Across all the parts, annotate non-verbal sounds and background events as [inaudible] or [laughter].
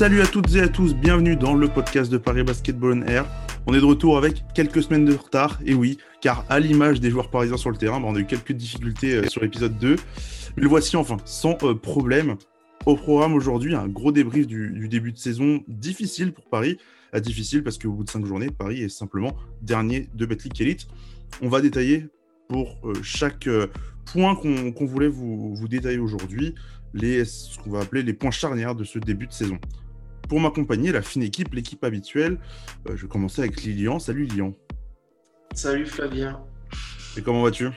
Salut à toutes et à tous, bienvenue dans le podcast de Paris Basketball on Air. On est de retour avec quelques semaines de retard, et oui, car à l'image des joueurs parisiens sur le terrain, bah, on a eu quelques difficultés euh, sur l'épisode 2. Mais le voici enfin, sans euh, problème. Au programme aujourd'hui, un gros débrief du, début de saison difficile pour Paris. Ah, difficile parce qu'au bout de 5 journées, Paris est simplement dernier de Betclic Elite. On va détailler pour euh, chaque point qu'on voulait vous, détailler aujourd'hui les, ce qu'on va appeler les points charnières de ce début de saison. Pour m'accompagner, la fine équipe, l'équipe habituelle, euh, je vais commencer avec Lilian. Salut Lilian. Salut Flavien. Et comment vas-tu?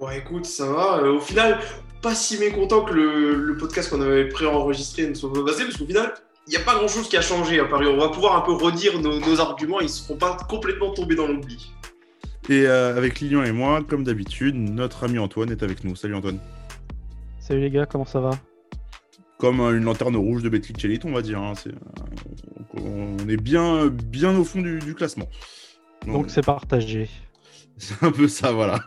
Bon écoute, ça va. Euh, au final, pas si mécontent que le, podcast qu'on avait pré-enregistré ne soit pas passé, parce qu'au final, il n'y a pas grand-chose qui a changé à Paris. On va pouvoir un peu redire nos, arguments, ils ne seront pas complètement tombés dans l'oubli. Et euh, avec Lilian et moi, comme d'habitude, notre ami Antoine est avec nous. Salut Antoine. Salut les gars, comment ça va? Comme une lanterne rouge de Betclic Elite, on va dire. Hein. on est bien, bien au fond du, classement. Donc c'est partagé. [laughs] C'est un peu ça, voilà.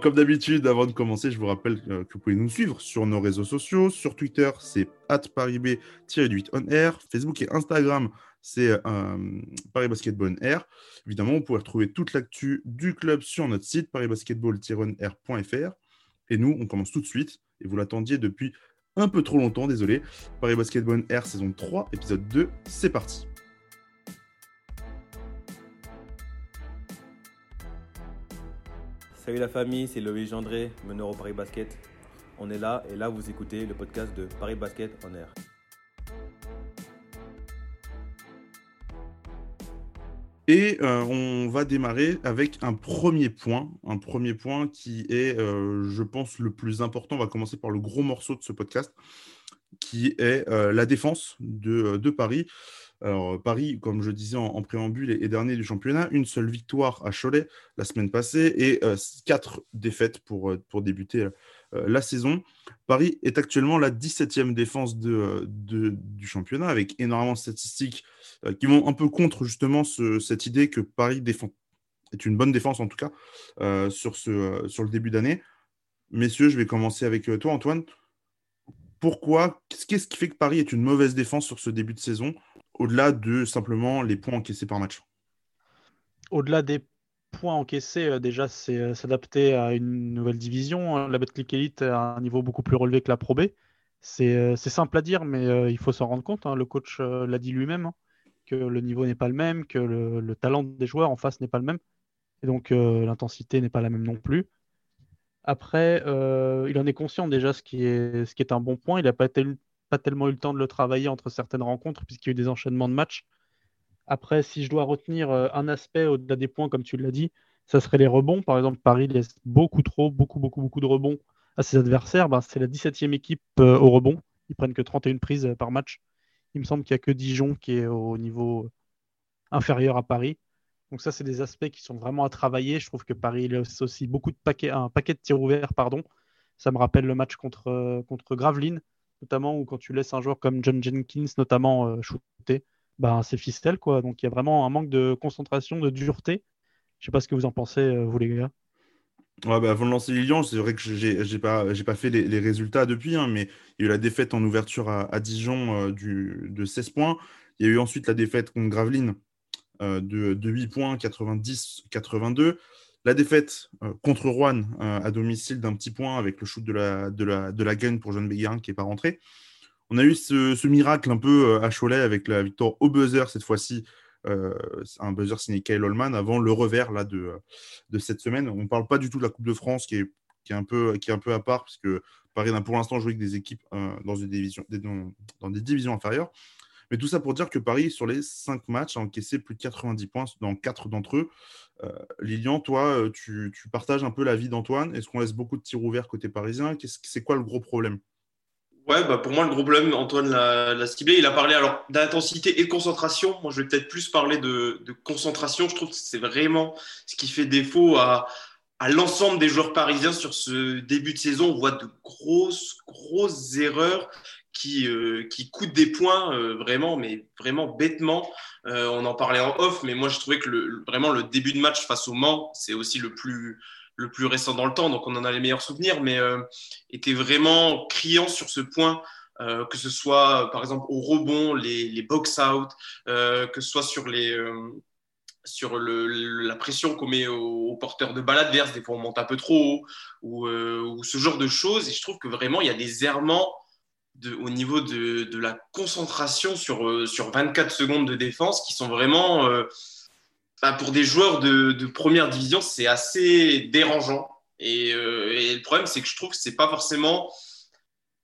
comme d'habitude, avant de commencer, je vous rappelle que vous pouvez nous suivre sur nos réseaux sociaux. Sur Twitter, c'est parib-8 on air. Facebook et Instagram, c'est euh, Paris Basketball on air. Évidemment, vous pouvez retrouver toute l'actu du club sur notre site parisbasketball-on-air.fr. Et nous, on commence tout de suite, et vous l'attendiez depuis un peu trop longtemps, désolé. Paris Basketball Air saison 3, épisode 2, c'est parti. Salut la famille, c'est Loïc Gendré, meneur au Paris Basket. On est là et là vous écoutez le podcast de Paris Basket en air. Et euh, on va démarrer avec un premier point, un premier point qui est, euh, je pense, le plus important. On va commencer par le gros morceau de ce podcast, qui est euh, la défense de, Paris. Alors, Paris, comme je disais en, préambule, est, dernier du championnat. Une seule victoire à Cholet la semaine passée et quatre défaites pour, pour débuter la saison. Paris est actuellement la 17e défense de, du championnat avec énormément de statistiques euh, qui vont un peu contre justement cette idée que Paris défend, est une bonne défense en tout cas euh, sur, ce, euh, sur le début d'année. Messieurs, je vais commencer avec toi, Antoine. Pourquoi Qu'est-ce qui fait que Paris est une mauvaise défense sur ce début de saison, au-delà de simplement les points encaissés par match? Au-delà des points encaissés, déjà, c'est s'adapter à une nouvelle division. La Betclic Elite a un niveau beaucoup plus relevé que la Pro B. C'est simple à dire, mais il faut s'en rendre compte. Hein. Le coach l'a dit lui-même. Hein que le niveau n'est pas le même, que le, talent des joueurs en face n'est pas le même. Et donc euh, l'intensité n'est pas la même non plus. Après, euh, il en est conscient déjà, ce qui est, un bon point. Il n'a pas tellement eu le temps de le travailler entre certaines rencontres, puisqu'il y a eu des enchaînements de matchs. Après, si je dois retenir euh, un aspect au-delà des points, comme tu l'as dit, ça serait les rebonds. Par exemple, Paris laisse beaucoup trop, beaucoup, beaucoup, beaucoup de rebonds à ses adversaires. Ben, c'est la 17e équipe au rebond. Ils prennent que 31 prises par match. Il me semble qu'il n'y a que Dijon qui est au niveau inférieur à Paris. Donc ça, c'est des aspects qui sont vraiment à travailler. Je trouve que Paris laisse aussi beaucoup de paquets, un paquet de tirs ouverts, pardon. Ça me rappelle le match contre, contre Gravelines, notamment où quand tu laisses un joueur comme John Jenkins, notamment euh, shooter, ben, c'est fistel quoi. Donc il y a vraiment un manque de concentration, de dureté. Je ne sais pas ce que vous en pensez, euh, vous les gars. Ouais, bah, avant de lancer Lyon, c'est vrai que j'ai n'ai pas, pas fait les, résultats depuis, hein, mais il y a eu la défaite en ouverture à, Dijon euh, du, de 16 points. Il y a eu ensuite la défaite contre Gravelines euh, de, de, 8 points, 90-82. La défaite contre Rouen à domicile d'un petit point avec le shoot de la, de la, de la gun pour Jeanne Béguin qui n'est pas rentré. On a eu ce, miracle un peu à Cholet avec la victoire au buzzer cette fois-ci euh, un buzzer signé Kyle Holman avant le revers là, de, de cette semaine. On ne parle pas du tout de la Coupe de France qui est, qui est, un, peu, qui est un peu à part, puisque Paris n'a pour l'instant joué avec des équipes euh, dans, une division, dans, dans, des divisions inférieures. Mais tout ça pour dire que Paris, sur les 5 matchs, a encaissé plus de 90 points dans 4 d'entre eux. Euh, Lilian, toi, tu, tu, partages un peu l'avis d'Antoine. Est-ce qu'on laisse beaucoup de tirs ouverts côté parisien? C'est quoi le gros problème? Ouais, bah pour moi, le gros problème, Antoine l'a ciblé. Il a parlé alors d'intensité et de concentration. Moi, je vais peut-être plus parler de, concentration. Je trouve que c'est vraiment ce qui fait défaut à, l'ensemble des joueurs parisiens sur ce début de saison. On voit de grosses, grosses erreurs qui, euh, qui coûtent des points euh, vraiment, mais vraiment bêtement. Euh, on en parlait en off, mais moi, je trouvais que vraiment le début de match face au Mans, c'est aussi le plus le plus récent dans le temps, donc on en a les meilleurs souvenirs, mais euh, était vraiment criant sur ce point que ce soit par exemple au rebond, les, les box-out, que ce soit sur les sur le, la pression qu'on met aux, porteurs de balle adverse, des fois on monte un peu trop haut, ou, ce genre de choses. Et je trouve que vraiment, il y a des errements au niveau de, de, la concentration sur, sur 24 secondes de défense qui sont vraiment, bah, pour des joueurs de, de première division, c'est assez dérangeant. Et, euh, et, le problème, c'est que je trouve que c'est pas forcément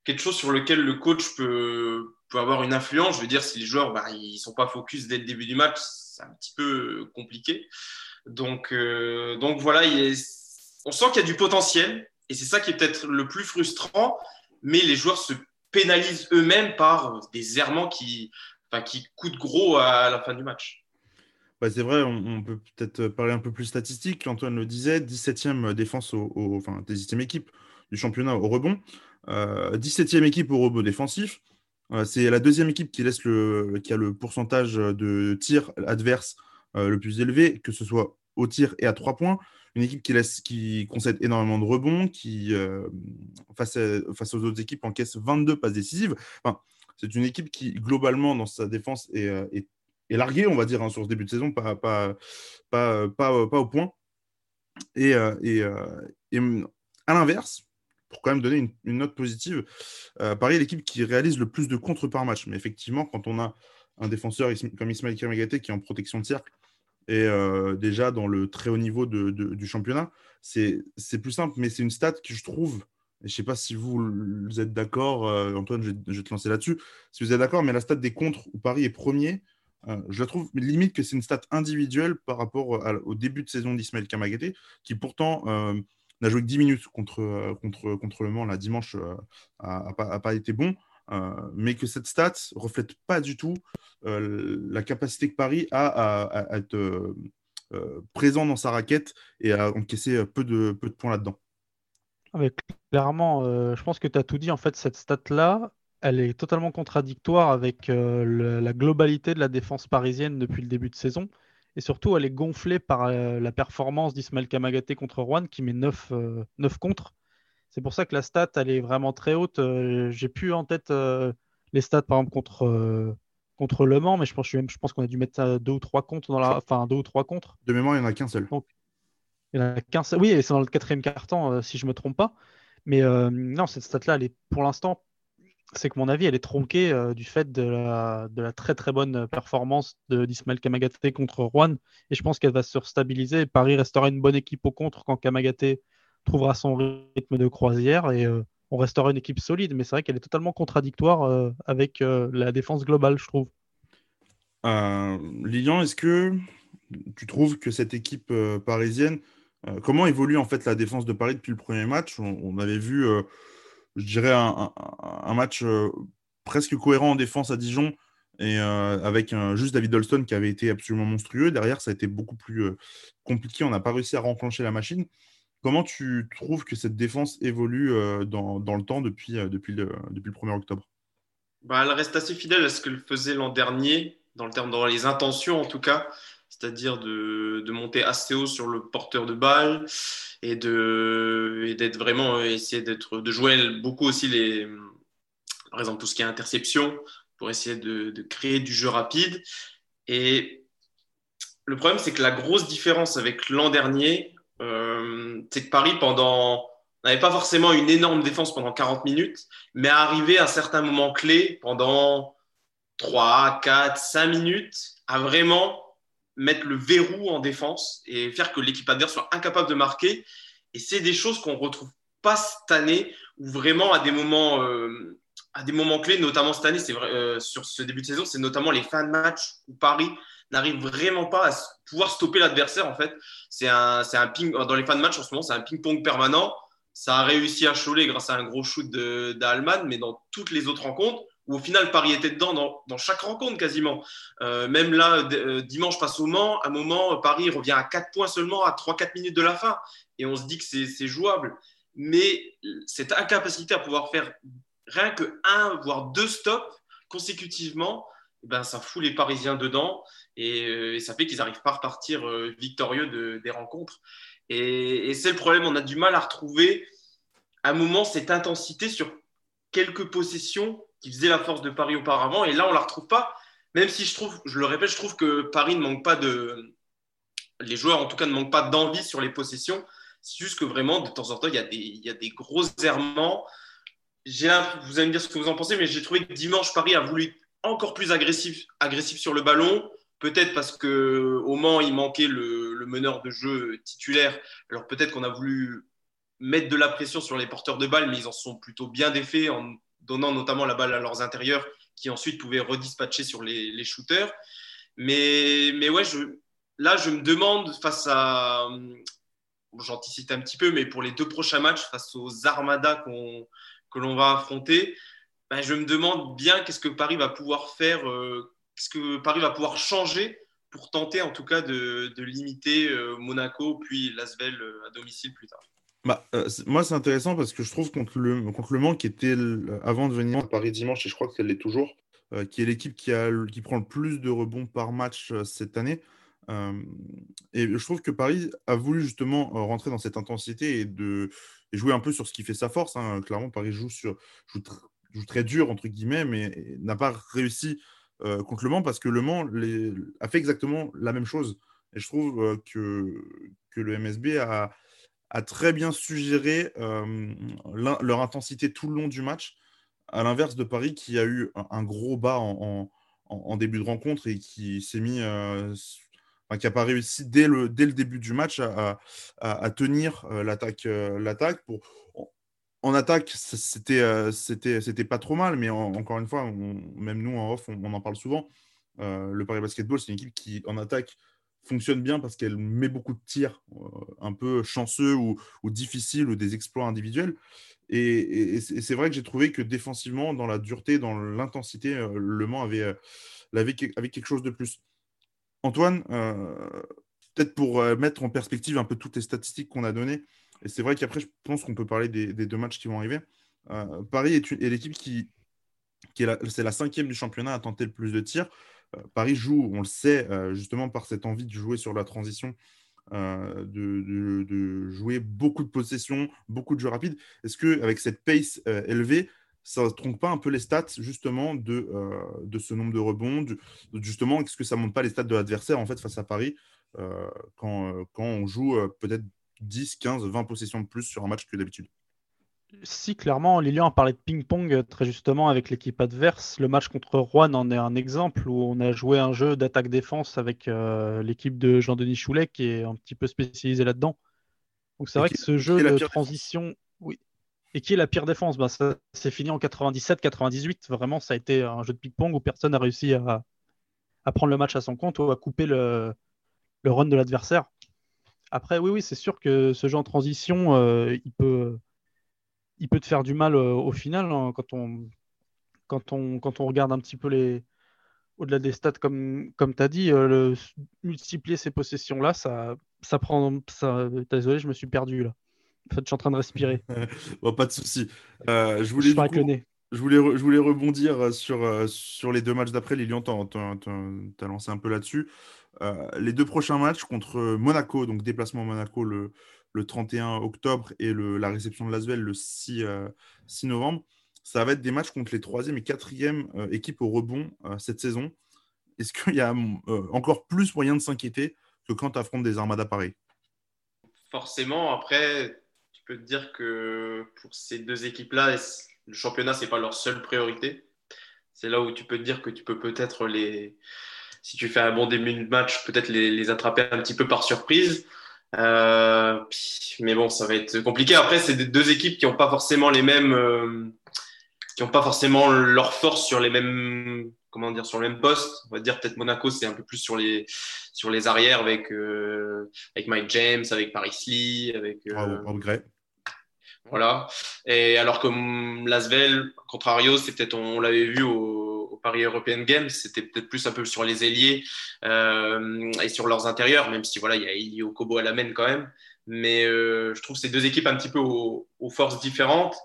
quelque chose sur lequel le coach peut, peut avoir une influence. Je veux dire, si les joueurs bah, ils sont pas focus dès le début du match, c'est un petit peu compliqué. Donc, euh, donc voilà, il on sent qu'il y a du potentiel et c'est ça qui est peut-être le plus frustrant. Mais les joueurs se pénalisent eux-mêmes par des errements qui, enfin, qui coûtent gros à la fin du match. Bah, c'est vrai, on, peut peut-être parler un peu plus statistique. Antoine le disait, 17e défense, au, enfin, 17e équipe du championnat au rebond, 17e euh, équipe au rebond défensif. Euh, c'est la deuxième équipe qui, laisse le, qui a le pourcentage de tirs adverses euh, le plus élevé, que ce soit au tir et à trois points. Une équipe qui, laisse, qui concède énormément de rebonds, qui, face, face aux autres équipes, encaisse 22 passes décisives. Enfin, c'est une équipe qui, globalement, dans sa défense, est, est est largué, on va dire, hein, sur ce début de saison, pas, pas, pas, pas, au point. Et, euh, euh, et à l'inverse, pour quand même donner une, note positive, euh, Paris est l'équipe qui réalise le plus de contre par match. Mais effectivement, quand on a un défenseur comme Ismaël Kamagaté qui est en protection de cercle et déjà dans le très haut niveau de, du championnat, c'est plus simple, mais c'est une stat que je trouve, et je ne sais pas si vous, êtes d'accord, Antoine, je je vais, te lancer là-dessus, si vous êtes d'accord, mais la stat des contres où Paris est premier, euh, je trouve limite que c'est une stat individuelle par rapport au début de saison d'Ismaël Kamagaté, qui pourtant euh, n'a joué que 10 minutes contre, euh, contre, contre Le Mans la dimanche, n'a pas, pas, été bon. mais que cette stat reflète pas du tout la capacité que Paris a à, être présent dans sa raquette et à encaisser peu de, peu de points là-dedans. Ah, clairement, je pense que tu as tout dit. En fait, cette stat-là, elle est totalement contradictoire avec euh, la globalité de la défense parisienne depuis le début de saison. Et surtout, elle est gonflée par euh, la performance d'Ismaël Kamagaté contre Rouen qui met 9, 9 euh, contre. C'est pour ça que la stat, elle est vraiment très haute. J'ai plus en tête les stats, par exemple, contre, contre Le Mans, mais je pense, je pense qu'on a dû mettre deux ou trois contre dans la. Enfin, deux ou trois contre. De mémoire, il n'y en a qu'un seul. il y en a qu'un seul. Oui, et c'est dans le quatrième carton, si je ne me trompe pas. Mais non, cette stat-là, elle est pour l'instant c'est que mon avis, elle est tronquée euh, du fait de la, très très bonne performance d'Ismaël Kamagaté contre Rouen. Et je pense qu'elle va se stabiliser. Paris restera une bonne équipe au contre quand Kamagaté trouvera son rythme de croisière et euh, on restera une équipe solide. Mais c'est vrai qu'elle est totalement contradictoire euh, avec la défense globale, je trouve. Lilian, est-ce que tu trouves que cette équipe parisienne, comment évolue en fait la défense de Paris depuis le premier match? On avait vu je dirais, un, match euh, presque cohérent en défense à Dijon et euh, avec juste David Dolston qui avait été absolument monstrueux. Derrière, ça a été beaucoup plus euh, compliqué. On n'a pas réussi à renclencher la machine. Comment tu trouves que cette défense évolue dans, le temps depuis, depuis, le, depuis le 1er octobre? Bah, Elle reste assez fidèle à ce qu'elle faisait l'an dernier, dans le terme dans les intentions en tout cas, c'est-à-dire de, de, monter assez haut sur le porteur de balle, et de d'être vraiment euh, essayer d'être de jouer beaucoup aussi les par exemple tout ce qui est interception pour essayer de, créer du jeu rapide. Et le problème c'est que la grosse différence avec l'an dernier euh, c'est que Paris pendant n'avait pas forcément une énorme défense pendant 40 minutes mais arrivé à certains moments clés pendant 3, 4, 5 minutes à vraiment mettre le verrou en défense et faire que l'équipe adverse soit incapable de marquer. Et c'est des choses qu'on retrouve pas cette année, où vraiment à des moments, euh, à des moments clés, notamment cette année, c'est euh, sur ce début de saison, c'est notamment les fins de match où Paris n'arrive vraiment pas à pouvoir stopper l'adversaire. En fait, c'est un, un ping dans les fins de match en ce moment, c'est un ping-pong permanent. Ça a réussi à Cholet grâce à un gros shoot d'Allemagne, mais dans toutes les autres rencontres, où au final Paris était dedans dans, chaque rencontre quasiment. Euh, même là, euh, dimanche passe au Mans, à un moment, Paris revient à 4 points seulement à 3-4 minutes de la fin. Et on se dit que c'est jouable. Mais cette incapacité à pouvoir faire rien que un, voire deux stops consécutivement, eh ben, ça fout les Parisiens dedans et, euh, ça fait qu'ils n'arrivent pas à repartir victorieux des rencontres. Et c'est le problème, on a du mal à retrouver à un moment cette intensité sur quelques possessions qui faisait la force de Paris auparavant. Et là, on ne la retrouve pas. Même si je trouve, je le répète, je trouve que Paris ne manque pas de. Les joueurs, en tout cas, ne manquent pas d'envie sur les possessions. C'est juste que vraiment, de temps en temps, il y a des, il y a des gros errements. Vous allez me dire ce que vous en pensez, mais j'ai trouvé que dimanche, Paris a voulu être encore plus agressif, agressif sur le ballon. Peut-être parce qu'au Mans, il manquait le, le, meneur de jeu titulaire. Alors peut-être qu'on a voulu mettre de la pression sur les porteurs de balles, mais ils en sont plutôt bien défaits en donnant notamment la balle à leurs intérieurs qui ensuite pouvaient redispatcher sur les, shooters. Mais, mais ouais, là, je me demande face à. J'anticipe un petit peu, mais pour les deux prochains matchs, face aux Armadas que l'on va affronter, ben, je me demande bien qu'est-ce que Paris va pouvoir faire, euh, qu'est-ce que Paris va pouvoir changer pour tenter en tout cas de, de limiter euh, Monaco puis Lasvel euh, à domicile plus tard. Bah, euh, moi, c'est intéressant parce que je trouve contre le, contre le Mans, qui était avant de venir à Paris dimanche, et je crois qu'elle l'est toujours, euh, qui est l'équipe qui, qui prend le plus de rebonds par match euh, cette année. et je trouve que Paris a voulu justement rentrer dans cette intensité et, de, jouer un peu sur ce qui fait sa force. Hein. Clairement, Paris joue, sur, joue, très dur, entre guillemets, mais n'a pas réussi contre le Mans parce que le Mans a fait exactement la même chose. Et je trouve que, que le MSB a a très bien suggéré leur intensité tout le long du match, à l'inverse de Paris qui a eu un, gros bas en, début de rencontre et qui s'est mis, qui n'a pas réussi dès le, début du match à, tenir l'attaque. l'attaque pour en attaque, c'était c'était pas trop mal, mais encore une fois, même nous en off, on, en parle souvent. le Paris Basketball, c'est une équipe qui en attaque fonctionne bien parce qu'elle met beaucoup de tirs euh, un peu chanceux ou, difficiles ou des exploits individuels. Et, c'est vrai que j'ai trouvé que défensivement, dans la dureté, dans l'intensité, euh, Le Mans avait, euh, avait, quelque chose de plus. Antoine, peut-être pour mettre en perspective un peu toutes les statistiques qu'on a données, et c'est vrai qu'après, je pense qu'on peut parler des, deux matchs qui vont arriver. Paris est, l'équipe qui, qui est c'est la cinquième du championnat à tenter le plus de tirs. Euh, Paris joue, on le sait, euh, justement par cette envie de jouer sur la transition, euh, de, jouer beaucoup de possessions, beaucoup de jeux rapides. Est-ce qu'avec cette pace élevée, ça ne trompe pas un peu les stats justement de, ce nombre de rebonds Justement, est-ce que ça ne monte pas les stats de l'adversaire en fait face à Paris quand, on joue peut-être 10, 15, 20 possessions de plus sur un match que d'habitude? Si, clairement, Lilian a parlé de ping-pong euh, très justement avec l'équipe adverse. Le match contre Rouen en est un exemple où on a joué un jeu d'attaque-défense avec euh, l'équipe de Jean-Denis Choulet qui est un petit peu spécialisé là-dedans. Donc c'est vrai que ce jeu de transition, oui. Et qui est la pire défense? Bah, Ça s'est fini en 97-98. Vraiment, ça a été un jeu de ping-pong où personne n'a réussi à, prendre le match à son compte ou à couper le, run de l'adversaire. Après, oui, oui, c'est sûr que ce jeu en transition, euh, il peut il peut te faire du mal euh, au final hein, quand, on, quand, on, quand on regarde un petit peu les. Au-delà des stats, comme, comme tu as dit, euh, le, multiplier ces possessions-là, ça, ça prend. Ça, désolé, je me suis perdu là. En fait, je suis en train de respirer. [laughs] pas de souci. Euh, je voulais. Je voulais, je voulais rebondir sur, sur les deux matchs d'après. Lilian, tu as, lancé un peu là-dessus. les deux prochains matchs contre Monaco, donc déplacement Monaco le, le 31 octobre et la réception de Lasvel le 6, 6, euh, novembre. Ça va être des matchs contre les troisième et quatrième euh, équipes au rebond euh, cette saison. Est-ce qu'il y a encore plus moyen de s'inquiéter que quand tu affrontes des armadas pareils Forcément, après, tu peux te dire que pour ces deux équipes-là, le championnat, ce n'est pas leur seule priorité. C'est là où tu peux te dire que tu peux peut-être les, si tu fais un bon début de match, peut-être les, attraper un petit peu par surprise. Euh, mais bon, ça va être compliqué. Après, c'est deux équipes qui n'ont pas forcément les mêmes, euh, qui n'ont pas forcément leur force sur les mêmes, comment dire, sur le même poste. On va dire peut-être Monaco, c'est un peu plus sur les sur les arrières avec euh, avec Mike James, avec Paris Lee, avec. Euh, voilà. Et alors que Lasvel, contrario, c'est peut-être on l'avait vu au Paris European Games, c'était peut-être plus un peu sur les ailiers euh, et sur leurs intérieurs, même si voilà, il y a Ilio Kobo à la main quand même. Mais euh, je trouve ces deux équipes un petit peu aux, forces différentes.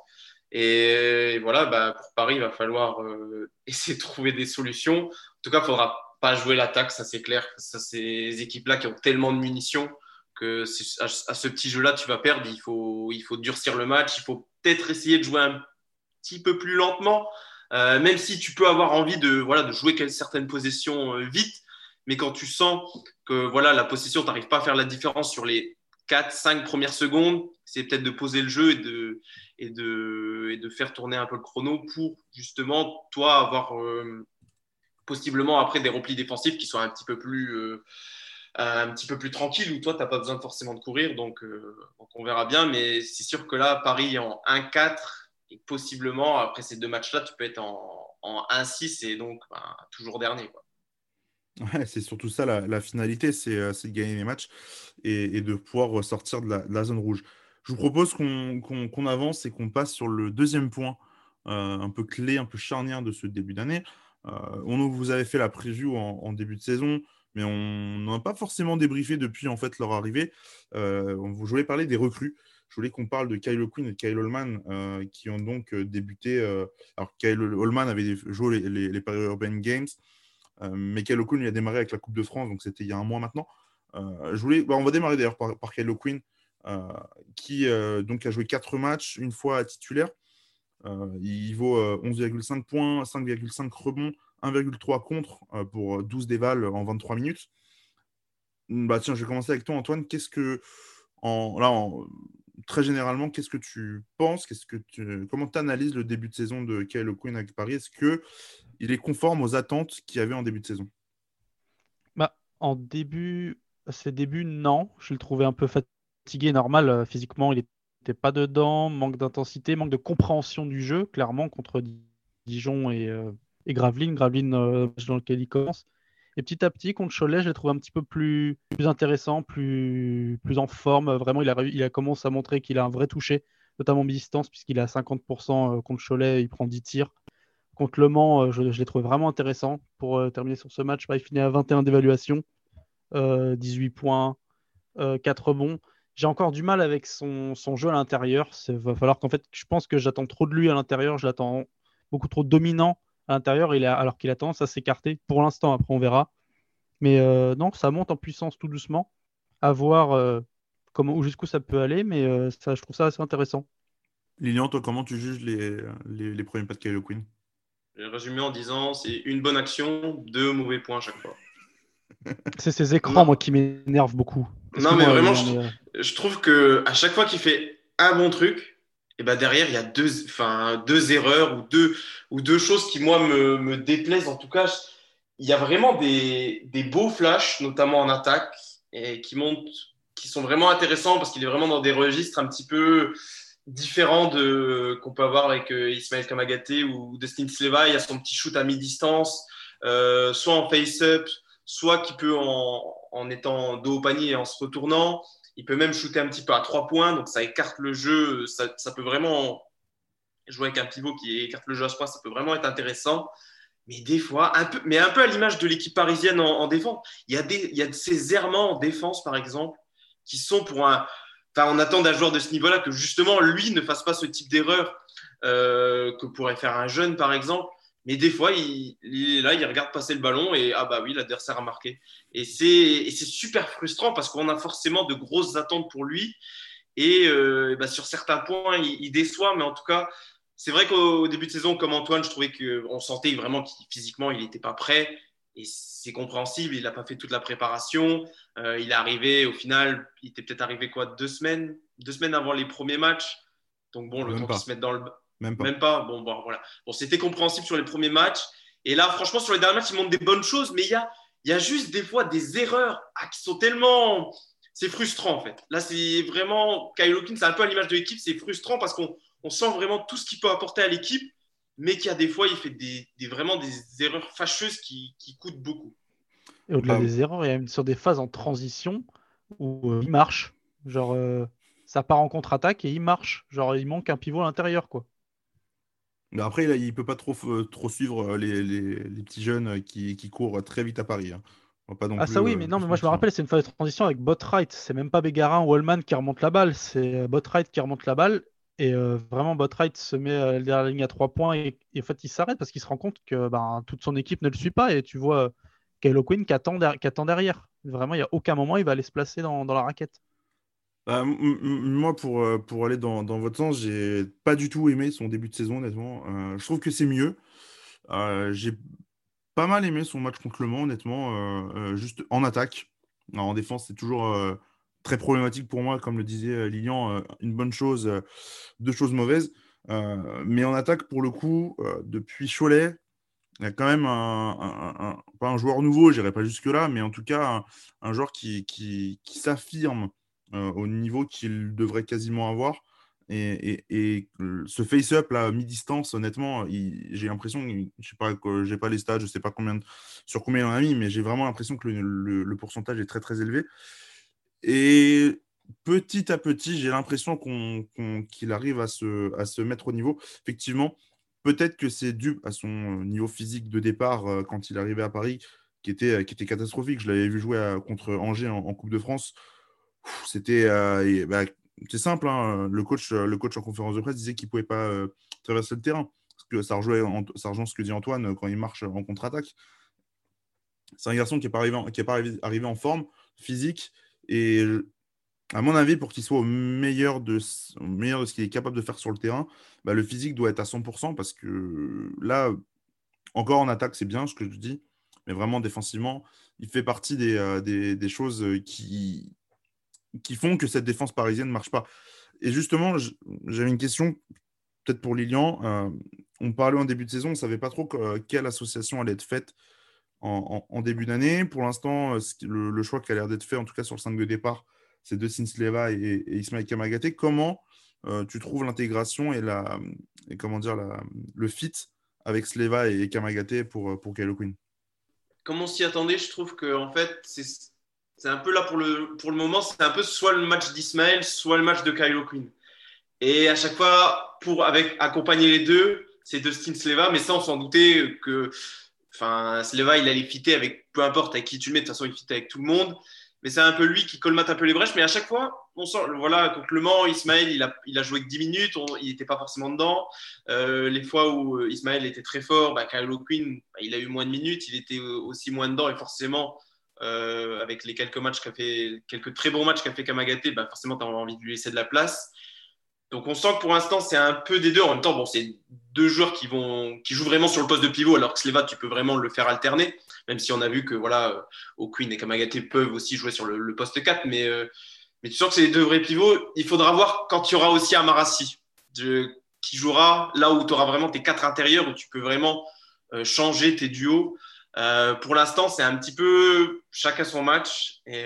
Et voilà, bah, pour Paris, il va falloir euh, [laughs] essayer de trouver des solutions. En tout cas, il ne faudra pas jouer l'attaque, ça c'est clair. Ça, ces équipes-là qui ont tellement de munitions que à, ce petit jeu-là, tu vas perdre. Il faut durcir le match. Il faut peut-être essayer de jouer un petit peu plus lentement. Euh, même si tu peux avoir envie de, voilà, de jouer certaines possessions euh, vite, mais quand tu sens que voilà, la possession, tu n'arrives pas à faire la différence sur les 4, 5 premières secondes, c'est peut-être de poser le jeu et de, et, de, et de faire tourner un peu le chrono pour justement, toi, avoir euh, possiblement après des replis défensifs qui soient un petit peu plus un petit peu plus tranquille où toi, tu n'as pas besoin forcément de courir. Donc, donc on verra bien. Mais c'est sûr que là, Paris en 1-4 et possiblement, après ces deux matchs-là, tu peux être en, en 1-6 et donc ben, toujours dernier. C'est surtout ça la, finalité, euh, c'est de gagner les matchs et, de pouvoir sortir de la, zone rouge. Je vous propose qu'on avance et qu'on passe sur le deuxième point, euh, un peu clé, un peu charnière de ce début d'année. on vous avait fait la preview en début de saison mais on n'a pas forcément débriefé depuis en fait leur arrivée. Euh, je voulais parler des recrues. Je voulais qu'on parle de Kyle Quinn et Kyle Holman euh, qui ont donc euh, débuté. alors, Kyle Holman avait joué les, Paris Urban Games, mais Kyle Quinn a démarré avec la Coupe de France, donc c'était il y a un mois maintenant. je voulais, bah, on va démarrer d'ailleurs par, par Kyle Quinn, qui donc a joué 4 matchs, une fois titulaire. il vaut 11,5 points, 5,5 rebonds, 1,3 contre euh, pour 12 dévals en 23 minutes. Bah tiens, je vais commencer avec toi, Antoine. Qu'est-ce que, en, là, très généralement, qu'est-ce que tu penses Qu'est-ce que tu, Comment tu analyses le début de saison de Kyle Quinn avec Paris? Est-ce que il est conforme aux attentes qu'il y avait en début de saison? Bah, En début, ses débuts, non. Je le trouvais un peu fatigué, normal. Euh, physiquement, il n'était pas dedans. Manque d'intensité, manque de compréhension du jeu, clairement, contre Dijon et, euh, et Graveline, Graveline euh, dans lequel il commence. Et petit à petit, contre Cholet, je l'ai trouvé un petit peu plus, plus intéressant, plus, plus en forme. Vraiment, il a, il a commencé à montrer qu'il a un vrai toucher, notamment mi-distance, puisqu'il est à 50% euh, contre Cholet, il prend 10 tirs. Contre Le Mans, euh, je, l'ai trouvé vraiment intéressant pour terminer sur ce match. Bah, il finit à 21 d'évaluation, 18 points, 4 bons. J'ai encore du mal avec son, son jeu à l'intérieur. Il va falloir qu'en fait, je pense que j'attends trop de lui à l'intérieur. Je l'attends beaucoup trop dominant à l'intérieur, il a, alors qu'il a tendance à s'écarter. Pour l'instant, après, on verra. Mais euh, non, ça monte en puissance tout doucement. À voir euh, comment, jusqu'où ça peut aller, mais euh, ça, je trouve ça assez intéressant. Lilian, toi, comment tu juges les, les, premiers pas de Kylo Quinn J'ai résumé en disant c'est une bonne action, deux mauvais points à chaque fois. [laughs] c'est ces écrans, moi, qui m'énervent beaucoup. Non, mais vraiment, je, je, trouve que à chaque fois qu'il fait un bon truc, et ben derrière, il y a deux, enfin, deux erreurs ou deux, ou deux choses qui, moi, me, me déplaisent. En tout cas, il y a vraiment des, des beaux flashs, notamment en attaque, et qui, montent, qui sont vraiment intéressants parce qu'il est vraiment dans des registres un petit peu différents de, qu'on peut avoir avec euh, Ismaël Kamagaté ou Dustin Sleva. Il y a son petit shoot à mi-distance, euh, soit en face-up, soit qui peut en, en étant dos au panier et en se retournant. Il peut même shooter un petit peu à trois points, donc ça écarte le jeu. Ça, peut vraiment jouer avec un pivot qui écarte le jeu à point, ça peut vraiment être intéressant. Mais des fois, un peu, mais un peu à l'image de l'équipe parisienne en, défense. Il y, a des, ces errements en défense, par exemple, qui sont pour un. Enfin, on attend d'un joueur de ce niveau-là que justement, lui ne fasse pas ce type d'erreur euh, que pourrait faire un jeune, par exemple. Mais des fois, il, est là, il regarde passer le ballon et ah bah oui, l'adversaire a marqué. Et c'est super frustrant parce qu'on a forcément de grosses attentes pour lui. Et, euh, bah, sur certains points, il, déçoit. Mais en tout cas, c'est vrai qu'au début de saison, comme Antoine, je trouvais qu'on sentait vraiment qu'il physiquement, il n'était pas prêt. Et c'est compréhensible, il n'a pas fait toute la préparation. Euh, il est arrivé, au final, il était peut-être arrivé quoi, deux semaines, deux semaines avant les premiers matchs. Donc bon, le temps qu'il se mette dans le, même pas. Bon, voilà. Bon, c'était compréhensible sur les premiers matchs. Et là, franchement, sur les derniers matchs, il montre des bonnes choses, mais il y a, il y a juste des fois des erreurs ah, qui sont tellement. C'est frustrant, en fait. Là, c'est vraiment. Kyle Hawkins, c'est un peu à l'image de l'équipe. C'est frustrant parce qu'on on sent vraiment tout ce qu'il peut apporter à l'équipe, mais qu'il y a des fois, il fait des, vraiment des erreurs fâcheuses qui, qui coûtent beaucoup. Et au-delà des erreurs, il y a même sur des phases en transition où euh, il marche. Genre, euh, ça part en contre-attaque et il marche. Genre, il manque un pivot à l'intérieur, quoi. Mais après, il ne peut pas trop, euh, trop suivre euh, les, les, petits jeunes euh, qui, qui, courent très vite à Paris. Hein. ah, ça oui, mais non, mais moi je me rappelle, c'est une phase de transition avec Botright. C'est même pas Bégarin ou Wallman qui remonte la balle, c'est Botright qui remonte la balle. Et vraiment, Botright se met derrière la ligne à trois points et, en fait, il s'arrête parce qu'il se rend compte que ben, toute son équipe ne le suit pas. Et tu vois Kylo Quinn qui attend, qui attend derrière. Vraiment, il n'y a aucun moment il va aller se placer dans, dans la raquette. Bah, moi, pour, euh, pour aller dans, dans votre sens, j'ai pas du tout aimé son début de saison, honnêtement. Euh, je trouve que c'est mieux. J'ai pas mal aimé son match contre Le Mans, honnêtement, juste en attaque. en défense, c'est toujours très problématique pour moi, comme le disait Lilian, une bonne chose, deux choses mauvaises. mais en attaque, pour le coup, depuis Cholet, il y a quand même un, pas un joueur nouveau, je n'irai pas jusque-là, mais en tout cas un, joueur qui, qui, s'affirme au niveau qu'il devrait quasiment avoir. Et, et, ce face-up là, mi-distance, honnêtement, j'ai l'impression, je sais pas, j'ai pas les stats, je sais pas combien, sur combien il en a mis, mais j'ai vraiment l'impression que le, le, pourcentage est très très élevé. Et petit à petit, j'ai l'impression qu'il arrive à se, à se mettre au niveau. Effectivement, peut-être que c'est dû à son niveau physique de départ euh, quand il arrivait à Paris, qui était, qui était catastrophique. Je l'avais vu jouer contre Angers en, Coupe de France. C'était euh, bah, c'est simple. Hein. Le, coach, le coach en conférence de presse disait qu'il ne pouvait pas euh, traverser le terrain. Parce que ça, rejoint, ça ce que dit Antoine quand il marche en contre-attaque. C'est un garçon qui n'est pas, arrivé en, pas arrivé en forme physique. Et à mon avis, pour qu'il soit au meilleur de, meilleur de ce qu'il est capable de faire sur le terrain, bah, le physique doit être à 100% parce que là, encore en attaque, c'est bien ce que je dis, mais vraiment défensivement, il fait partie des, euh, des, choses qui, qui font que cette défense parisienne ne marche pas. Et justement, j'avais une question, peut-être pour Lilian. Euh, on parlait en début de saison, on ne savait pas trop quelle association allait être faite en, début d'année. Pour l'instant, euh, le, choix qui a l'air d'être fait, en tout cas sur le 5 de départ, c'est de Sleva et, et Ismaël Kamagaté. Comment euh, tu trouves l'intégration et, la, et comment dire, le fit avec Sleva et Kamagaté pour, pour Kylo Queen Comme on s'y attendait, je trouve que en fait, c'est un peu là pour le, pour le moment, c'est un peu soit le match d'Ismaël, soit le match de Kylo Queen. Et à chaque fois, pour avec, accompagner les deux, c'est Dustin Sleva, mais ça, on s'en doutait que Enfin, Sleva, il allait fitter avec peu importe avec qui tu le mets, de toute façon, il fit avec tout le monde. Mais c'est un peu lui qui colmate un peu les brèches. Mais à chaque fois, on sent, voilà, contre Le Mans, Ismaël, il a, il a joué que 10 minutes, il n'était pas forcément dedans. Euh, les fois où euh, Ismaël était très fort, bah, Kylo Quinn, bah, il a eu moins de minutes, il était euh, aussi moins dedans. Et forcément, avec les quelques matchs qu'a fait, quelques très bons matchs qu'a fait Kamagaté, bah, forcément, tu as envie de lui laisser de la place. Donc on sent que pour l'instant, c'est un peu des deux. En même temps, bon, c'est deux joueurs qui, vont, qui jouent vraiment sur le poste de pivot, alors que Sleva, tu peux vraiment le faire alterner, même si on a vu que voilà, O'Quinn et Kamagaté peuvent aussi jouer sur le, poste 4. Mais, euh, mais tu sens que c'est les deux vrais pivots. Il faudra voir quand il y aura aussi Amarassi, qui jouera là où tu auras vraiment tes quatre intérieurs, où tu peux vraiment euh, changer tes duos. Euh, pour l'instant, c'est un petit peu chacun son match. Et,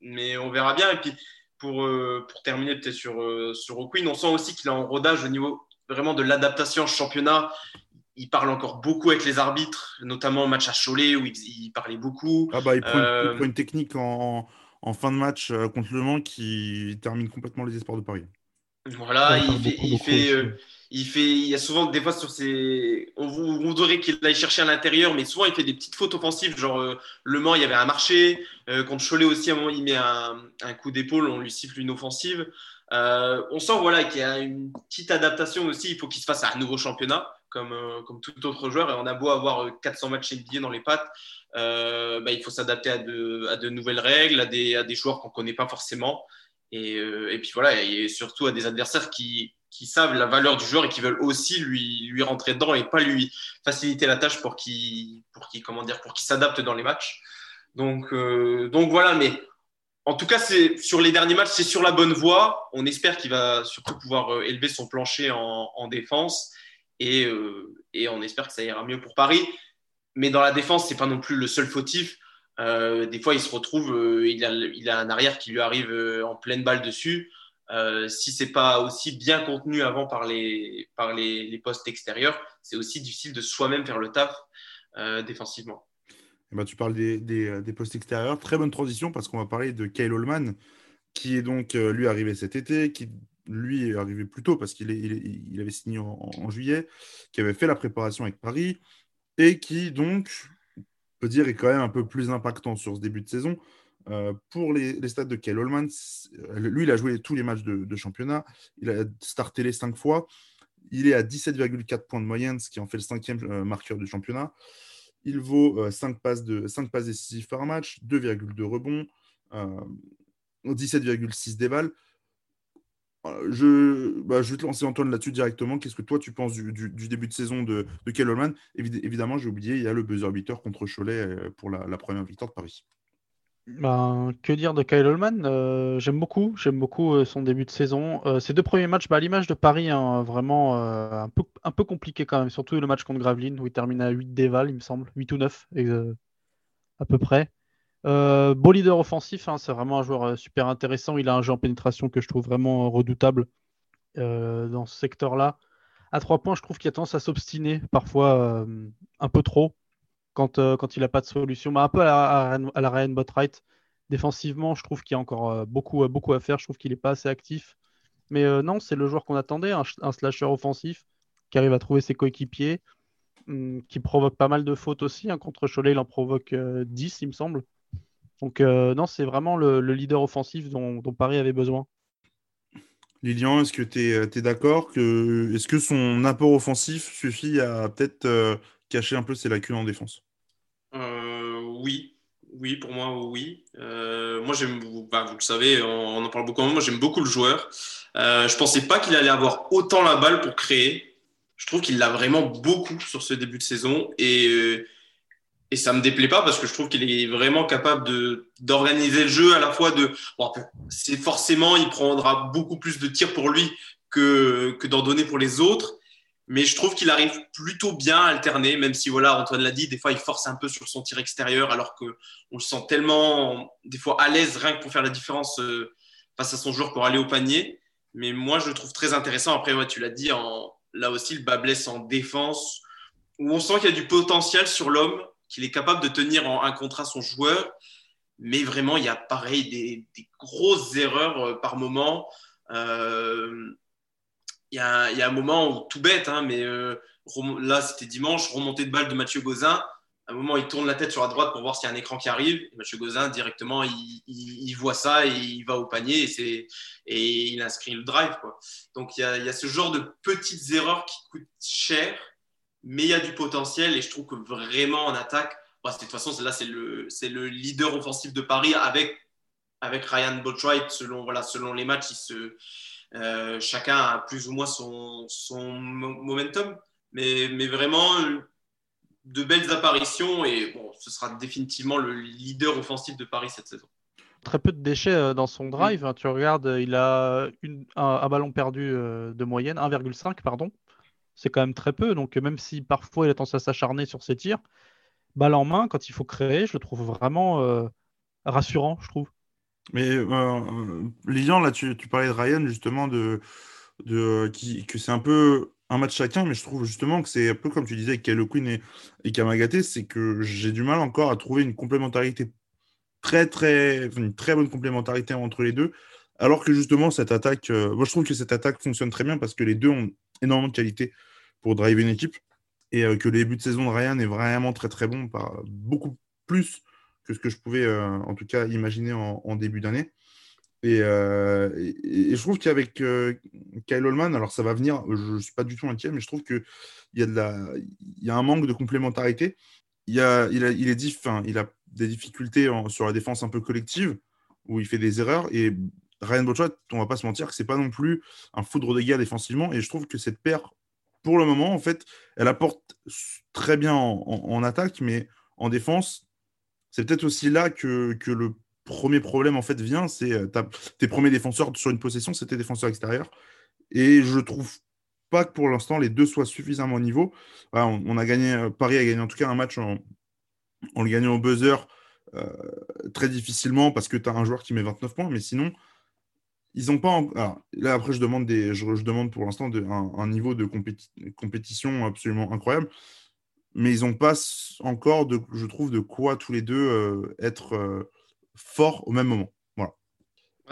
mais on verra bien. Et puis, pour, euh, pour terminer peut-être sur, euh, sur O'Quinn, on sent aussi qu'il est en rodage au niveau vraiment de l'adaptation au championnat. Il parle encore beaucoup avec les arbitres, notamment au match à Cholet où il, parlait beaucoup. Ah bah, il, prend une, euh, technique en, en, fin de match contre Le Mans qui termine complètement les espoirs de Paris. Voilà, il, fait, il fait, il y a souvent des fois sur ses, on, voudrait qu'il aille chercher à l'intérieur, mais souvent il fait des petites fautes offensives, genre euh, Le Mans, il y avait un marché, euh, contre Cholet aussi, à un moment il met un, coup d'épaule, on lui siffle une offensive. Euh, on sent voilà qu'il y a une petite adaptation aussi, il faut qu'il se fasse à un nouveau championnat, comme, comme tout autre joueur, et on a beau avoir 400 matchs NBA dans les pattes, bah, il faut s'adapter à de, à de, nouvelles règles, à des, à des joueurs qu'on ne connaît pas forcément. Et, et, puis voilà, et surtout à des adversaires qui, qui savent la valeur du joueur et qui veulent aussi lui, lui rentrer dedans et pas lui faciliter la tâche pour qu'il pour dire pour s'adapte dans les matchs. Donc euh, donc voilà, mais en tout cas c'est sur les derniers matchs c'est sur la bonne voie. On espère qu'il va surtout pouvoir euh, élever son plancher en, en défense et, euh, et on espère que ça ira mieux pour Paris. Mais dans la défense c'est pas non plus le seul fautif. des fois il se retrouve il a, il a un arrière qui lui arrive en pleine balle dessus. Euh, si c'est pas aussi bien contenu avant par les, par les, postes extérieurs, c'est aussi difficile de soi-même faire le taf euh, défensivement. Eh ben, tu parles des, des, des, postes extérieurs. Très bonne transition parce qu'on va parler de Kyle Holman, qui est donc euh, lui arrivé cet été, qui lui est arrivé plus tôt parce qu'il il, il avait signé en, juillet, qui avait fait la préparation avec Paris et qui donc, peut dire, est quand même un peu plus impactant sur ce début de saison euh, pour les, stats de Kyle Holman, euh, lui, il a joué tous les matchs de, championnat. Il a starté les cinq fois. Il est à 17,4 points de moyenne, ce qui en fait le cinquième euh, marqueur du championnat. Il vaut 5 passes, de, 5 passes décisives par match, 2,2 rebonds, 17,6 déval. je, bah, je vais te lancer Antoine là-dessus directement. Qu'est-ce que toi tu penses du, début de saison de, de Kellman Évidemment, j'ai oublié, il y a le buzzer beater contre Cholet pour la, première victoire de Paris. Ben, que dire de Kyle Holman euh, J'aime beaucoup, j'aime beaucoup euh, son début de saison. ses deux premiers matchs, bah, à l'image de Paris, hein, vraiment un, peu, compliqué quand même, surtout le match contre Gravelines où il termine à 8 déval, il me semble, 8 ou 9 à peu près. Euh, beau leader offensif, hein, c'est vraiment un joueur euh, super intéressant. Il a un jeu en pénétration que je trouve vraiment redoutable euh, dans ce secteur-là. À trois points, je trouve qu'il a tendance à s'obstiner parfois un peu trop quand, quand il n'a pas de solution. Mais un peu à la, à la Ryan Botwright. Défensivement, je trouve qu'il y a encore beaucoup, beaucoup à faire. Je trouve qu'il n'est pas assez actif. Mais non, c'est le joueur qu'on attendait, un, slasher offensif qui arrive à trouver ses coéquipiers, hum, qui provoque pas mal de fautes aussi. Hein. Contre Cholet, il en provoque 10, il me semble. Donc euh, non, c'est vraiment le, leader offensif dont, Paris avait besoin. Lilian, est-ce que tu es, euh, d'accord que, Est-ce que son apport offensif suffit à peut-être euh, cacher un peu ses lacunes en défense Oui, oui, pour moi, oui. moi, j'aime, bah, vous le savez, on, en parle beaucoup. Moi, j'aime beaucoup le joueur. je ne pensais pas qu'il allait avoir autant la balle pour créer. Je trouve qu'il l'a vraiment beaucoup sur ce début de saison. Et et ça me déplaît pas parce que je trouve qu'il est vraiment capable de d'organiser le jeu à la fois de c'est forcément il prendra beaucoup plus de tirs pour lui que que d'en donner pour les autres mais je trouve qu'il arrive plutôt bien à alterner même si voilà Antoine l'a dit des fois il force un peu sur son tir extérieur alors que on le sent tellement des fois à l'aise rien que pour faire la différence euh, face à son joueur pour aller au panier mais moi je le trouve très intéressant après tu l'as dit là aussi le bas blesse en défense où on sent qu'il y a du potentiel sur l'homme qu'il est capable de tenir en un contrat son joueur. Mais vraiment, il y a pareil des, grosses erreurs euh, par moment. Euh, il, y a, un moment où, tout bête, hein, mais euh, là c'était dimanche, remontée de balle de Mathieu Gauzin. À un moment, il tourne la tête sur la droite pour voir s'il y a un écran qui arrive. Mathieu Gauzin, directement, il, il, voit ça et il va au panier et, et il inscrit le drive. Quoi. Donc, il y, a, il y, a, ce genre de petites erreurs qui coûtent cher mais il y a du potentiel et je trouve que vraiment en attaque, bah, de toute façon, là, c'est le, le leader offensif de Paris avec, avec Ryan Botwright. Selon, voilà, selon les matchs, il se, euh, chacun a plus ou moins son, son momentum. Mais, mais vraiment, de belles apparitions et bon, ce sera définitivement le leader offensif de Paris cette saison. Très peu de déchets euh, dans son drive. Hein. Tu regardes, il a une, un, ballon perdu euh, de moyenne, 1,5 pardon c'est quand même très peu. Donc même si parfois il a tendance à s'acharner sur ses tirs, balle en main, quand il faut créer, je le trouve vraiment euh, rassurant, je trouve. Mais euh, Lilian, là, tu, parlais de Ryan, justement, de, de, qui, que c'est un peu un match chacun, mais je trouve justement que c'est un peu comme tu disais avec Kylo Quinn et, et Kamagaté, c'est que j'ai du mal encore à trouver une complémentarité très, très, une très bonne complémentarité entre les deux. Alors que justement, cette attaque, euh, moi je trouve que cette attaque fonctionne très bien parce que les deux ont énormément de qualité pour driver une équipe et euh, que le début de saison de Ryan est vraiment très très bon, beaucoup plus que ce que je pouvais euh, en tout cas imaginer en, début d'année. Et, je trouve qu'avec Kyle Holman, alors ça va venir, je ne suis pas du tout inquiet, mais je trouve qu'il y, a y a un manque de complémentarité. Il, y a, il, il, est diff, il a des difficultés sur la défense un peu collective, où il fait des erreurs. Et Ryan Botchot, on va pas se mentir que c'est pas non plus un foudre de guerre défensivement. Et je trouve que cette paire, pour le moment, en fait, elle apporte très bien en, attaque, mais en défense, c'est peut-être aussi là que, le premier problème en fait vient. C'est euh, tes premiers défenseurs sur une possession, c'était défenseurs extérieurs. Et je trouve pas que pour l'instant les deux soient suffisamment au niveau. on, a gagné, euh, Paris a gagné en tout cas un match en, le gagnant au buzzer euh, très difficilement parce que tu as un joueur qui met 29 points, mais sinon, ils n'ont pas. là, après, je demande, je, demande pour l'instant un, niveau de compétition absolument incroyable. Mais ils n'ont pas encore, de, je trouve, de quoi tous les deux euh, être euh, forts au même moment. Voilà.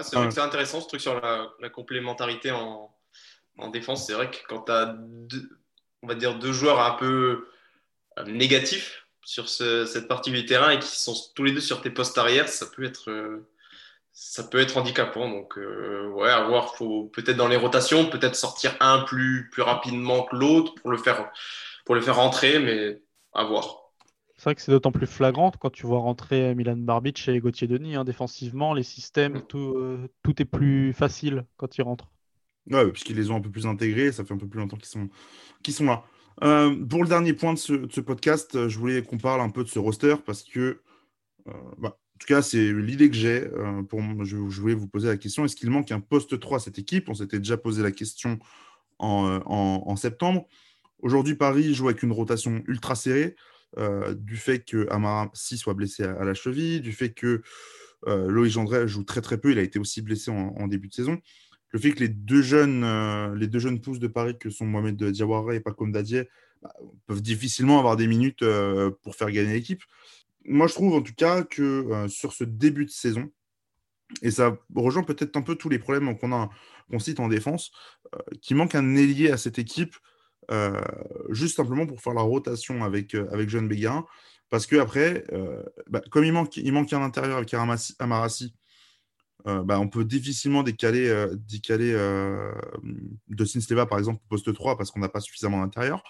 c'est vrai que c'est intéressant ce truc sur la, complémentarité en, en défense. C'est vrai que quand tu as deux, on va dire deux joueurs un peu euh, négatifs sur cette partie du terrain et qui sont tous les deux sur tes postes arrière, ça peut être ça peut être handicapant. Donc, ouais, à voir. Faut peut-être dans les rotations, peut-être sortir un plus, plus rapidement que l'autre pour le faire pour le faire rentrer, mais à voir. C'est vrai que c'est d'autant plus flagrant quand tu vois rentrer Milan Barbic et Gauthier Denis. Hein, défensivement, les systèmes, mm. tout, euh, tout est plus facile quand ils rentrent. Ouais, puisqu'ils les ont un peu plus intégrés, ça fait un peu plus longtemps qu'ils sont, qu'ils sont là. Euh, pour le dernier point de ce, podcast, euh, je voulais qu'on parle un peu de ce roster parce que, euh, bah, en tout cas, c'est l'idée que j'ai. pour, je, voulais vous poser la question est-ce qu'il manque un poste 3 à cette équipe? On s'était déjà posé la question en, septembre. Aujourd'hui, Paris joue avec une rotation ultra serrée. du fait que Amara 6 soit blessé à, la cheville, du fait que Loïc Gendré joue très très peu, il a été aussi blessé en début de saison le fait que les deux jeunes, euh, les deux jeunes pousses de Paris, que sont Mohamed Diawara et Paco Dadier, bah, peuvent difficilement avoir des minutes euh, pour faire gagner l'équipe. Moi, je trouve en tout cas que euh, sur ce début de saison, et ça rejoint peut-être un peu tous les problèmes qu'on cite en défense, qu'il manque un ailier à cette équipe, juste simplement pour faire la rotation avec, avec Jeanne Béguin. Parce que après, bah, comme il manque, il manque un intérieur avec Amarassi, euh, bah, on peut difficilement décaler, euh, décaler euh, de Sinsleva, par exemple, au poste 3 parce qu'on n'a pas suffisamment d'intérieur.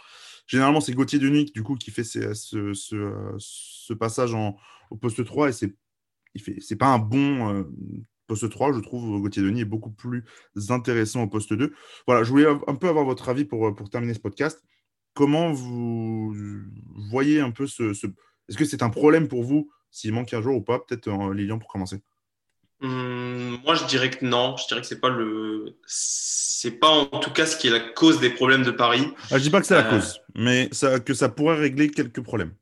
Généralement, c'est Gauthier Denis du coup, qui fait ce, passage au poste 3 et c'est c'est pas un bon poste 3, je trouve Gauthier Denis est beaucoup plus intéressant au poste 2. Voilà, je voulais un peu avoir votre avis pour, pour terminer ce podcast. Comment vous voyez un peu ce. Est-ce que c'est un problème pour vous s'il manque un jour ou pas Peut-être Lilian pour commencer? Hum, moi, je dirais que non. Je dirais que c'est pas le, c'est pas en tout cas ce qui est la cause des problèmes de Paris. Ah, je dis pas que c'est la euh, cause, mais ça, que ça pourrait régler quelques problèmes.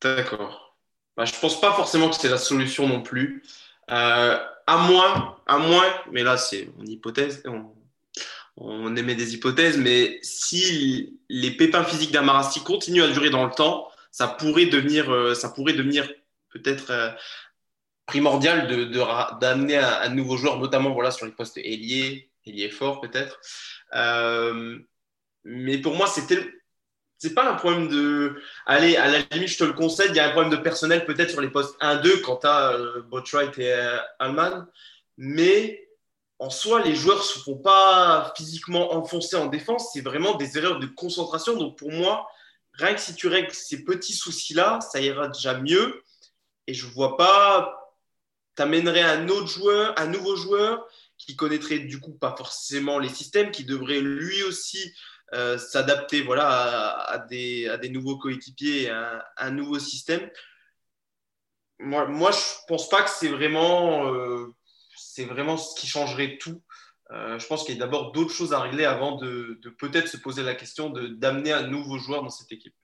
D'accord. Bah, je pense pas forcément que c'est la solution non plus. Euh, à moins, à moins, mais là c'est une hypothèse. On, émet des hypothèses, mais si les pépins physiques d'Amarasti continuent à durer dans le temps, ça pourrait devenir, euh, ça pourrait devenir peut-être primordial d'amener de, un, nouveau joueur, notamment voilà, sur les postes ailier, ailier fort peut-être. Euh, mais pour moi, c'était c'est pas un problème de. Allez, à la limite, je te le conseille, il y a un problème de personnel peut-être sur les postes 1-2 quand tu as euh, Botwright et euh, Allman. Mais en soi, les joueurs ne se font pas physiquement enfoncer en défense. C'est vraiment des erreurs de concentration. Donc pour moi, rien que si tu règles ces petits soucis-là, ça ira déjà mieux. Et je ne vois pas t'amènerais un autre joueur, un nouveau joueur qui connaîtrait du coup pas forcément les systèmes, qui devrait lui aussi euh, s'adapter voilà, à, des, à, des, nouveaux coéquipiers, à un, nouveau système. Moi, moi je pense pas que c'est vraiment, euh, c'est vraiment ce qui changerait tout. Euh, je pense qu'il y a d'abord d'autres choses à régler avant de, de peut-être se poser la question d'amener un nouveau joueur dans cette équipe.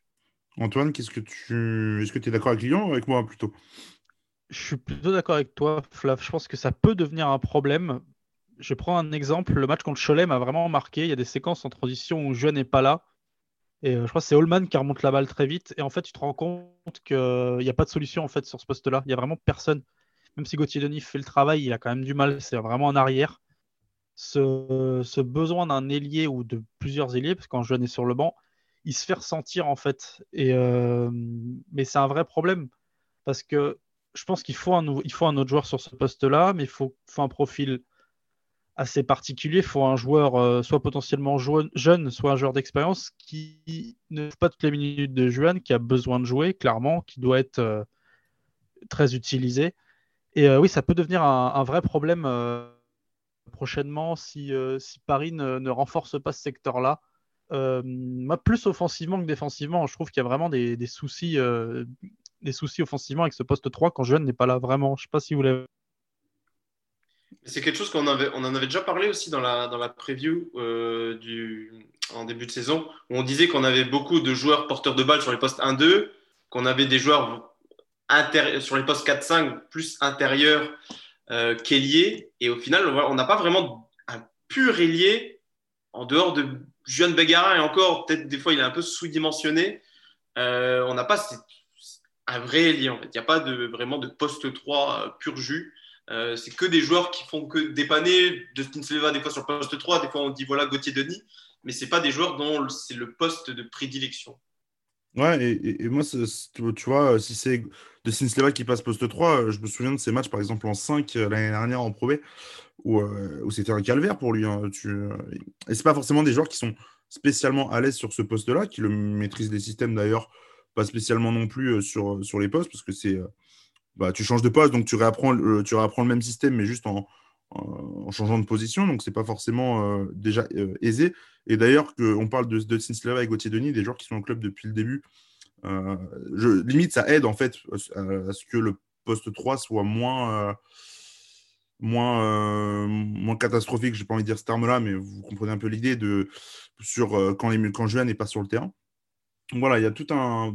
Antoine, qu'est-ce que tu est-ce que tu es d'accord avec Lyon ou avec moi plutôt? Je suis plutôt d'accord avec toi, Flav. Je pense que ça peut devenir un problème. Je prends un exemple. Le match contre Cholet m'a vraiment marqué. Il y a des séquences en transition où Jeune n'est pas là. Et euh, je crois que c'est Holman qui remonte la balle très vite. Et en fait, tu te rends compte qu'il n'y a pas de solution en fait sur ce poste-là. Il n'y a vraiment personne. Même si Gauthier Denis fait le travail, il a quand même du mal. C'est vraiment en arrière. Ce, besoin d'un ailier ou de plusieurs ailiers, parce que quand Jeune est sur le banc, il se fait ressentir en fait. Et, euh, mais c'est un vrai problème. Parce que je pense qu'il faut, un, il faut un autre joueur sur ce poste-là, mais il faut, un profil assez particulier. Il faut un joueur euh, soit potentiellement jeune, soit un joueur d'expérience qui ne fait pas toutes les minutes de Juan, qui a besoin de jouer, clairement, qui doit être euh, très utilisé. Et euh, oui, ça peut devenir un, vrai problème prochainement si, si Paris ne, renforce pas ce secteur-là. moi, plus offensivement que défensivement, je trouve qu'il y a vraiment des, soucis des soucis offensivement avec ce poste 3 quand Jeune n'est pas là vraiment. Je ne sais pas si vous l'avez. C'est quelque chose qu'on avait, on en avait déjà parlé aussi dans la, dans preview euh, en début de saison, où on disait qu'on avait beaucoup de joueurs porteurs de balles sur les postes 1-2, qu'on avait des joueurs sur les postes 4-5 plus intérieurs euh, qu'ailiers, et au final, on n'a pas vraiment un pur ailier en dehors de Juan Begara, et encore, peut-être des fois, il est un peu sous-dimensionné. Euh, on n'a pas un vrai fait. Il n'y a pas vraiment de poste 3 euh, pur jus. Euh, c'est que des joueurs qui font que dépanner. Justin Silva, des fois sur poste 3, des fois on dit voilà Gauthier Denis, mais ce pas des joueurs dont c'est le poste de prédilection. Ouais, et, moi, tu vois, si c'est de Sleva qui passe poste 3, je me souviens de ces matchs, par exemple, en 5 euh, l'année dernière en Pro B, où, c'était un calvaire pour lui. Hein, tu... Et c'est pas forcément des joueurs qui sont spécialement à l'aise sur ce poste-là, qui le maîtrisent les systèmes d'ailleurs pas spécialement non plus euh, sur, sur les postes, parce que c'est. Euh, bah, tu changes de poste, donc tu réapprends, tu réapprends le même système, mais juste en, changeant de position, donc c'est pas forcément déjà aisé. Et d'ailleurs, on parle de, de Slava et Gauthier Denis, des joueurs qui sont au club depuis le début. je, limite, ça aide en fait à, ce que le poste 3 soit moins moins, moins catastrophique, j'ai pas envie de dire ce terme-là, mais vous comprenez un peu l'idée de sur quand, les, quand Juan n'est pas sur le terrain. Voilà, il y a tout un.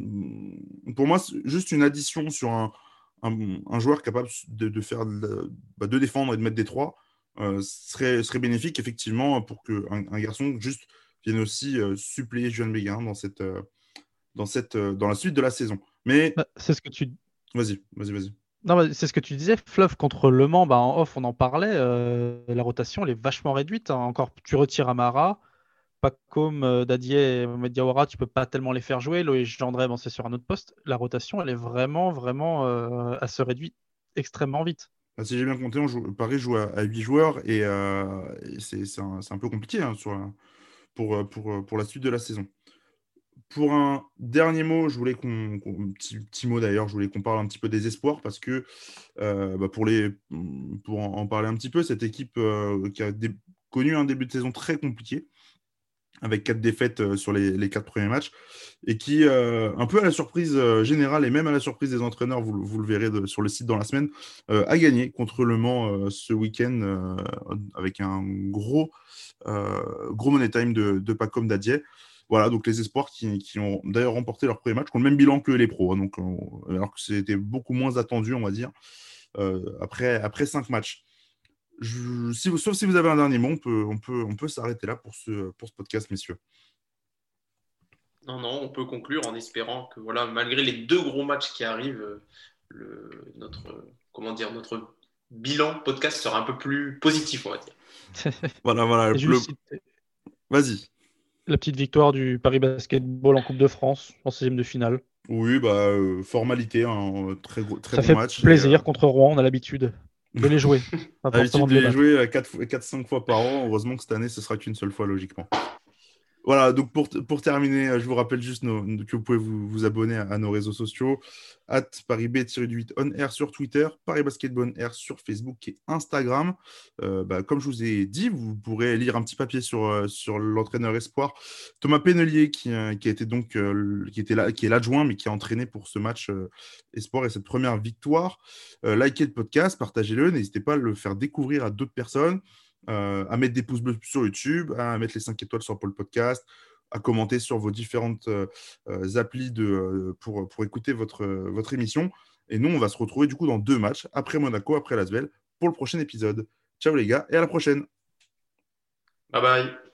Pour moi, juste une addition sur un, un, joueur capable de, faire bah, de, défendre et de mettre des trois serait, serait bénéfique, effectivement, pour qu'un un garçon juste vienne aussi suppléer Juan Béguin dans, cette, dans, cette, dans la suite de la saison. Mais. Bah, c'est ce que tu. Vas-y, vas-y, vas-y. Non, c'est ce que tu disais, Fluff contre Le Mans, bah, en off, on en parlait. Euh, la rotation, elle est vachement réduite. Hein. Encore, tu retires Amara, Pacom, euh, Dadier et Mediawara, tu peux pas tellement les faire jouer. Loïc Gendré, bon, c'est sur un autre poste. La rotation, elle est vraiment, vraiment, euh, elle se réduit extrêmement vite. Bah, si j'ai bien compté, Paris joue à, 8 joueurs et, c'est un, peu compliqué hein, sur, pour, la suite de la saison pour un dernier mot, je voulais qu'on, d'ailleurs, je voulais qu'on parle un petit peu des espoirs parce que euh, bah, pour, en, parler un petit peu, cette équipe euh, qui a connu un début de saison très compliqué avec quatre défaites euh, sur les, quatre premiers matchs et qui, un peu à la surprise générale et même à la surprise des entraîneurs, vous, le verrez sur le site dans la semaine, a gagné contre Le Mans ce week-end avec un gros, gros money time de, de Pacom Dadier. Voilà, donc les espoirs qui, ont d'ailleurs remporté leur premier match, qui ont le même bilan que les pros, hein, donc, euh, alors que c'était beaucoup moins attendu, on va dire, euh, après, après cinq matchs. Si vous, sauf si vous avez un dernier mot, on peut, on peut, on peut s'arrêter là pour ce, pour ce podcast, messieurs. Non, non, on peut conclure en espérant que voilà, malgré les deux gros matchs qui arrivent, le, notre, comment dire, notre bilan podcast sera un peu plus positif, on va dire. [laughs] voilà, voilà. Vas-y la petite victoire du Paris Basketball en Coupe de France en 16e de finale. Oui, bah, euh, formalité, un très, gros, très Ça fait match. plaisir euh, contre Rouen, on a l'habitude [laughs] de les jouer. de les jouer 4-5 fois par an. Heureusement que cette année, ce sera qu'une seule fois, logiquement. Voilà, donc pour, terminer, euh, je vous rappelle juste que vous pouvez vous, abonner à, nos réseaux sociaux, at ParisB-8 on air sur Twitter, Paris Basketball air sur Facebook et Instagram. Euh, bah, comme je vous ai dit, vous pourrez lire un petit papier sur, euh, l'entraîneur espoir Thomas Pénelier, qui, qui donc qui était là, qui est l'adjoint, mais qui a entraîné pour ce match espoir et cette première victoire. likez le podcast, partagez-le, n'hésitez pas à le faire découvrir à d'autres personnes. Euh, à mettre des pouces bleus sur YouTube, à mettre les 5 étoiles sur Paul Podcast, à commenter sur vos différentes euh, euh, applis de, pour, pour écouter votre, votre émission. Et nous, on va se retrouver du coup dans deux matchs, après Monaco, après Lasvel, pour le prochain épisode. Ciao les gars, et à la prochaine. Bye bye.